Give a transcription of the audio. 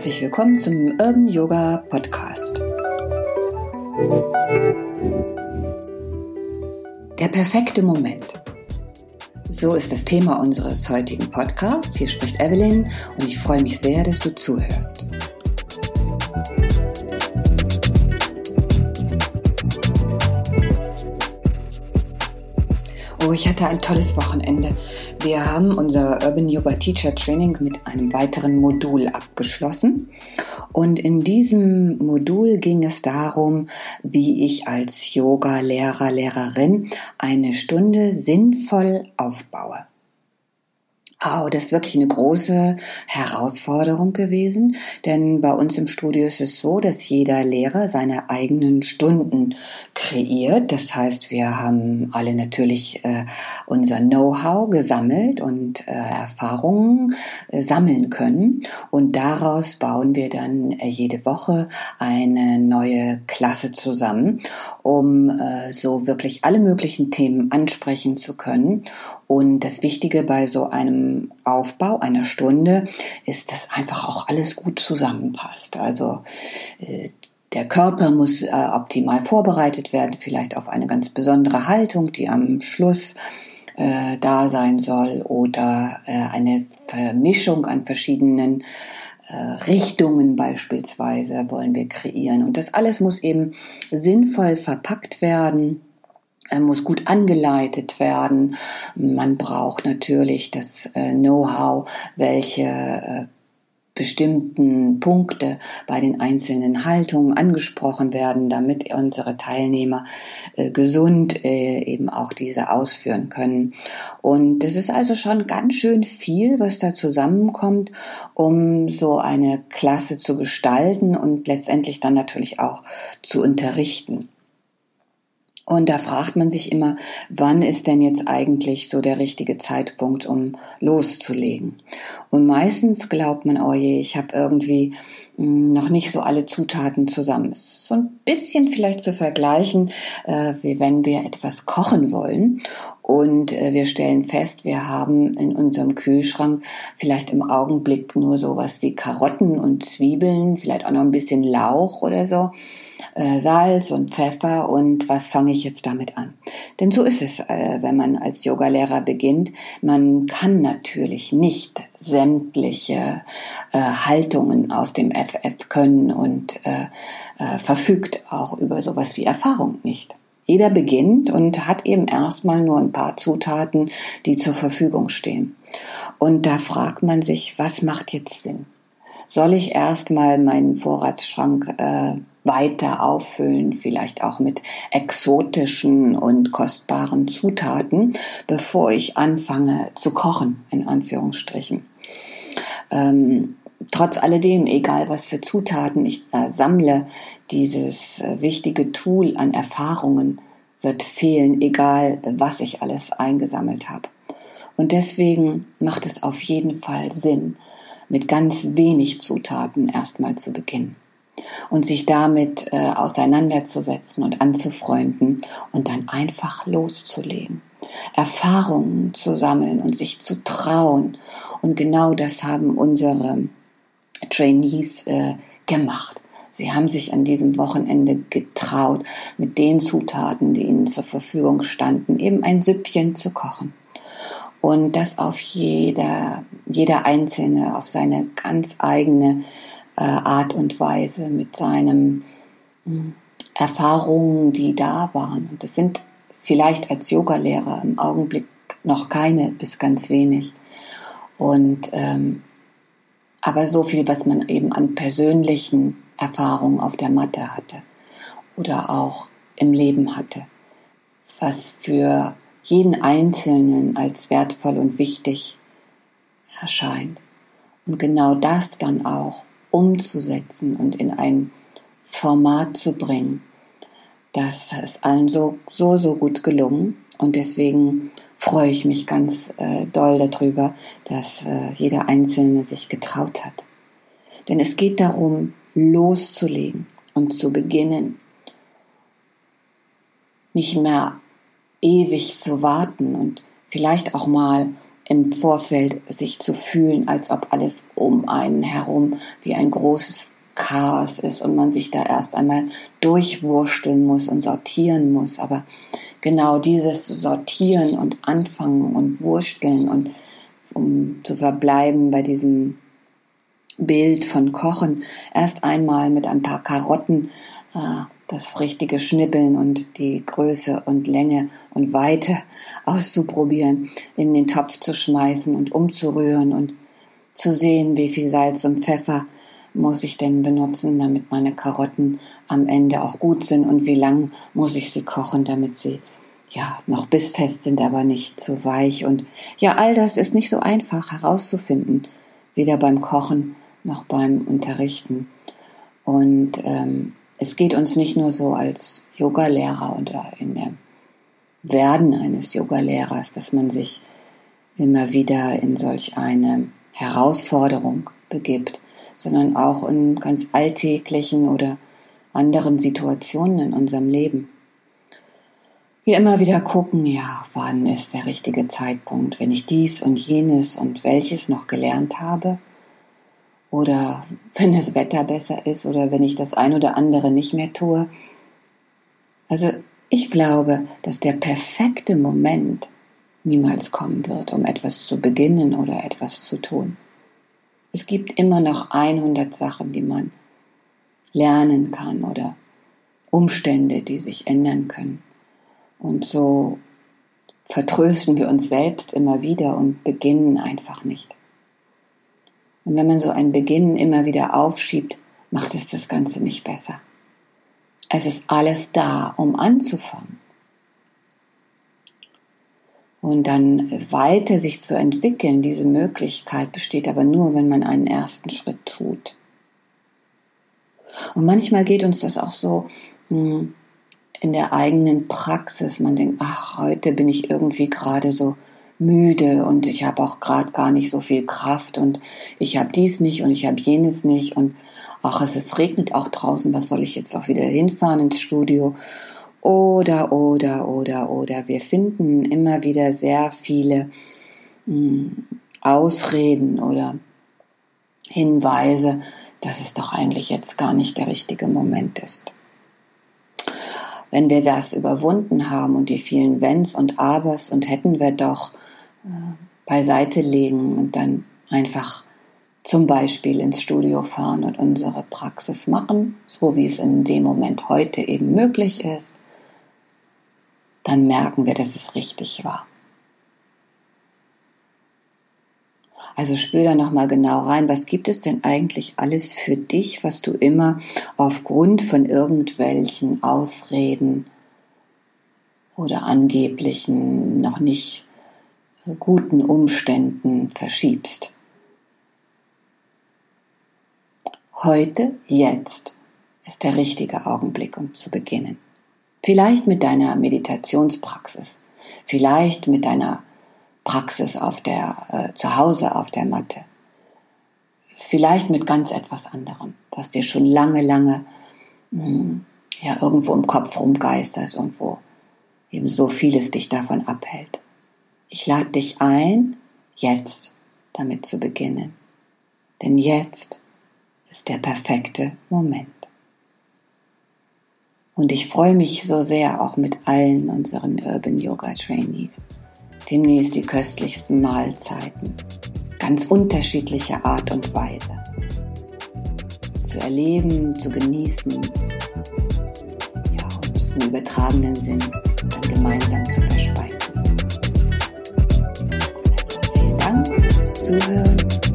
herzlich willkommen zum Urban Yoga Podcast. Der perfekte Moment. So ist das Thema unseres heutigen Podcasts. Hier spricht Evelyn und ich freue mich sehr, dass du zuhörst. Ich hatte ein tolles Wochenende. Wir haben unser Urban Yoga Teacher Training mit einem weiteren Modul abgeschlossen. Und in diesem Modul ging es darum, wie ich als Yoga-Lehrer, Lehrerin eine Stunde sinnvoll aufbaue. Oh, das ist wirklich eine große Herausforderung gewesen, denn bei uns im Studio ist es so, dass jeder Lehrer seine eigenen Stunden kreiert. Das heißt, wir haben alle natürlich äh, unser Know-how gesammelt und äh, Erfahrungen äh, sammeln können und daraus bauen wir dann äh, jede Woche eine neue Klasse zusammen, um äh, so wirklich alle möglichen Themen ansprechen zu können. Und das Wichtige bei so einem Aufbau einer Stunde ist, dass einfach auch alles gut zusammenpasst. Also äh, der Körper muss äh, optimal vorbereitet werden, vielleicht auf eine ganz besondere Haltung, die am Schluss äh, da sein soll oder eine Vermischung an verschiedenen Richtungen beispielsweise wollen wir kreieren. Und das alles muss eben sinnvoll verpackt werden muss gut angeleitet werden. Man braucht natürlich das äh, Know-how, welche äh, bestimmten Punkte bei den einzelnen Haltungen angesprochen werden, damit unsere Teilnehmer äh, gesund äh, eben auch diese ausführen können. Und es ist also schon ganz schön viel, was da zusammenkommt, um so eine Klasse zu gestalten und letztendlich dann natürlich auch zu unterrichten. Und da fragt man sich immer, wann ist denn jetzt eigentlich so der richtige Zeitpunkt, um loszulegen? Und meistens glaubt man, oh je, ich habe irgendwie hm, noch nicht so alle Zutaten zusammen. Es ist so ein bisschen vielleicht zu vergleichen, äh, wie wenn wir etwas kochen wollen und äh, wir stellen fest, wir haben in unserem Kühlschrank vielleicht im Augenblick nur sowas wie Karotten und Zwiebeln, vielleicht auch noch ein bisschen Lauch oder so, äh, Salz und Pfeffer und was fange ich jetzt damit an? Denn so ist es, äh, wenn man als Yogalehrer beginnt. Man kann natürlich nicht sämtliche äh, Haltungen aus dem FF können und äh, äh, verfügt auch über sowas wie Erfahrung nicht. Jeder beginnt und hat eben erstmal nur ein paar Zutaten, die zur Verfügung stehen. Und da fragt man sich, was macht jetzt Sinn? Soll ich erstmal meinen Vorratsschrank äh, weiter auffüllen, vielleicht auch mit exotischen und kostbaren Zutaten, bevor ich anfange zu kochen, in Anführungsstrichen. Ähm, trotz alledem, egal was für Zutaten ich äh, sammle, dieses äh, wichtige Tool an Erfahrungen wird fehlen, egal was ich alles eingesammelt habe. Und deswegen macht es auf jeden Fall Sinn, mit ganz wenig Zutaten erstmal zu beginnen und sich damit äh, auseinanderzusetzen und anzufreunden und dann einfach loszulegen. Erfahrungen zu sammeln und sich zu trauen. Und genau das haben unsere Trainees äh, gemacht. Sie haben sich an diesem Wochenende getraut, mit den Zutaten, die ihnen zur Verfügung standen, eben ein Süppchen zu kochen. Und das auf jeder, jeder Einzelne, auf seine ganz eigene äh, Art und Weise, mit seinen hm, Erfahrungen, die da waren. Und das sind vielleicht als Yogalehrer im Augenblick noch keine bis ganz wenig. Und ähm, aber so viel, was man eben an persönlichen Erfahrungen auf der Matte hatte oder auch im Leben hatte, was für jeden Einzelnen als wertvoll und wichtig erscheint. Und genau das dann auch umzusetzen und in ein Format zu bringen, das ist allen so, so, so gut gelungen. Und deswegen freue ich mich ganz äh, doll darüber, dass äh, jeder Einzelne sich getraut hat. Denn es geht darum, loszulegen und zu beginnen. Nicht mehr ewig zu warten und vielleicht auch mal im Vorfeld sich zu fühlen, als ob alles um einen herum wie ein großes Chaos ist und man sich da erst einmal durchwursteln muss und sortieren muss. Aber genau dieses Sortieren und Anfangen und Wursteln und um zu verbleiben bei diesem Bild von Kochen, erst einmal mit ein paar Karotten äh, das richtige Schnippeln und die Größe und Länge und Weite auszuprobieren, in den Topf zu schmeißen und umzurühren und zu sehen, wie viel Salz und Pfeffer muss ich denn benutzen, damit meine Karotten am Ende auch gut sind? Und wie lang muss ich sie kochen, damit sie ja noch bissfest sind, aber nicht zu weich? Und ja, all das ist nicht so einfach herauszufinden, weder beim Kochen noch beim Unterrichten. Und ähm, es geht uns nicht nur so als Yogalehrer oder in dem Werden eines Yogalehrers, dass man sich immer wieder in solch eine Herausforderung begibt, sondern auch in ganz alltäglichen oder anderen Situationen in unserem Leben. Wir immer wieder gucken, ja, wann ist der richtige Zeitpunkt, wenn ich dies und jenes und welches noch gelernt habe oder wenn das Wetter besser ist oder wenn ich das ein oder andere nicht mehr tue. Also ich glaube, dass der perfekte Moment niemals kommen wird, um etwas zu beginnen oder etwas zu tun. Es gibt immer noch 100 Sachen, die man lernen kann oder Umstände, die sich ändern können. Und so vertrösten wir uns selbst immer wieder und beginnen einfach nicht. Und wenn man so ein Beginnen immer wieder aufschiebt, macht es das Ganze nicht besser. Es ist alles da, um anzufangen und dann weiter sich zu entwickeln, diese Möglichkeit besteht aber nur, wenn man einen ersten Schritt tut. Und manchmal geht uns das auch so hm, in der eigenen Praxis. Man denkt, ach, heute bin ich irgendwie gerade so müde und ich habe auch gerade gar nicht so viel Kraft und ich habe dies nicht und ich habe jenes nicht und ach, es ist, regnet auch draußen, was soll ich jetzt auch wieder hinfahren ins Studio? Oder, oder, oder, oder. Wir finden immer wieder sehr viele mh, hm, Ausreden oder Hinweise, dass es doch eigentlich jetzt gar nicht der richtige Moment ist. Wenn wir das überwunden haben und die vielen Wenns und Abers und hätten wir doch äh, beiseite legen und dann einfach zum Beispiel ins Studio fahren und unsere Praxis machen, so wie es in dem Moment heute eben möglich ist, dann merken wir, dass es richtig war. Also spür da nochmal genau rein, was gibt es denn eigentlich alles für dich, was du immer aufgrund von irgendwelchen Ausreden oder angeblichen noch nicht guten Umständen verschiebst. Heute, jetzt ist der richtige Augenblick, um zu beginnen. Vielleicht mit deiner Meditationspraxis, vielleicht mit deiner Praxis auf der äh, zu Hause auf der Matte, vielleicht mit ganz etwas anderem, was dir schon lange, lange mh, hm, ja irgendwo im Kopf rumgeistert und wo eben so vieles dich davon abhält. Ich lade dich ein, jetzt damit zu beginnen, denn jetzt ist der perfekte Moment. Und ich freue mich so sehr auch mit allen unseren Urban Yoga Trainees. Demnächst die köstlichsten Mahlzeiten. Ganz unterschiedlicher Art und Weise. Zu erleben, zu genießen. Ja, und im übertragenen Sinn dann gemeinsam zu verspeisen. Also vielen Dank fürs Zuhören